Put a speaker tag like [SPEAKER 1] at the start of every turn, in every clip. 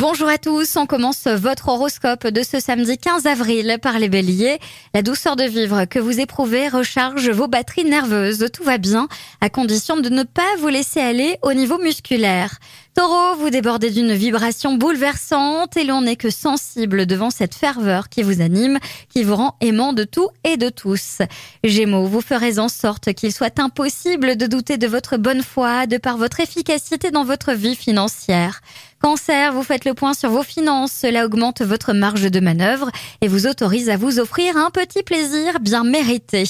[SPEAKER 1] Bonjour à tous, on commence votre horoscope de ce samedi 15 avril par les béliers. La douceur de vivre que vous éprouvez recharge vos batteries nerveuses, tout va bien, à condition de ne pas vous laisser aller au niveau musculaire. Taureau, vous débordez d'une vibration bouleversante et l'on n'est que sensible devant cette ferveur qui vous anime, qui vous rend aimant de tout et de tous. Gémeaux, vous ferez en sorte qu'il soit impossible de douter de votre bonne foi de par votre efficacité dans votre vie financière. Cancer, vous faites le point sur vos finances, cela augmente votre marge de manœuvre et vous autorise à vous offrir un petit plaisir bien mérité.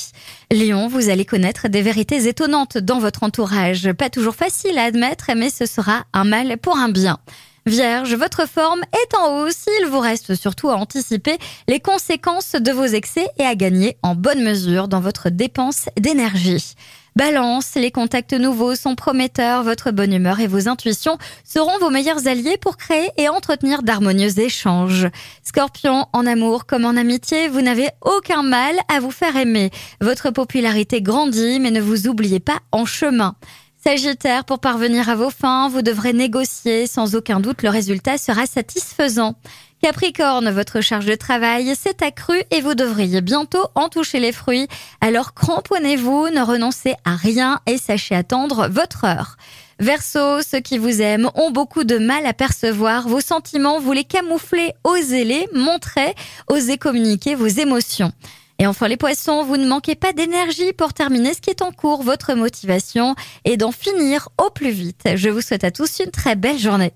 [SPEAKER 1] Lion, vous allez connaître des vérités étonnantes dans votre entourage, pas toujours facile à admettre, mais ce sera un mal pour un bien. Vierge, votre forme est en hausse, il vous reste surtout à anticiper les conséquences de vos excès et à gagner en bonne mesure dans votre dépense d'énergie. Balance, les contacts nouveaux sont prometteurs, votre bonne humeur et vos intuitions seront vos meilleurs alliés pour créer et entretenir d'harmonieux échanges. Scorpion, en amour comme en amitié, vous n'avez aucun mal à vous faire aimer. Votre popularité grandit, mais ne vous oubliez pas en chemin. Sagittaire, pour parvenir à vos fins, vous devrez négocier. Sans aucun doute, le résultat sera satisfaisant. Capricorne, votre charge de travail s'est accrue et vous devriez bientôt en toucher les fruits. Alors cramponnez-vous, ne renoncez à rien et sachez attendre votre heure. Verseau, ceux qui vous aiment ont beaucoup de mal à percevoir vos sentiments, vous les camouflez, osez-les, montrez, osez communiquer vos émotions. Et enfin les poissons, vous ne manquez pas d'énergie pour terminer ce qui est en cours. Votre motivation est d'en finir au plus vite. Je vous souhaite à tous une très belle journée.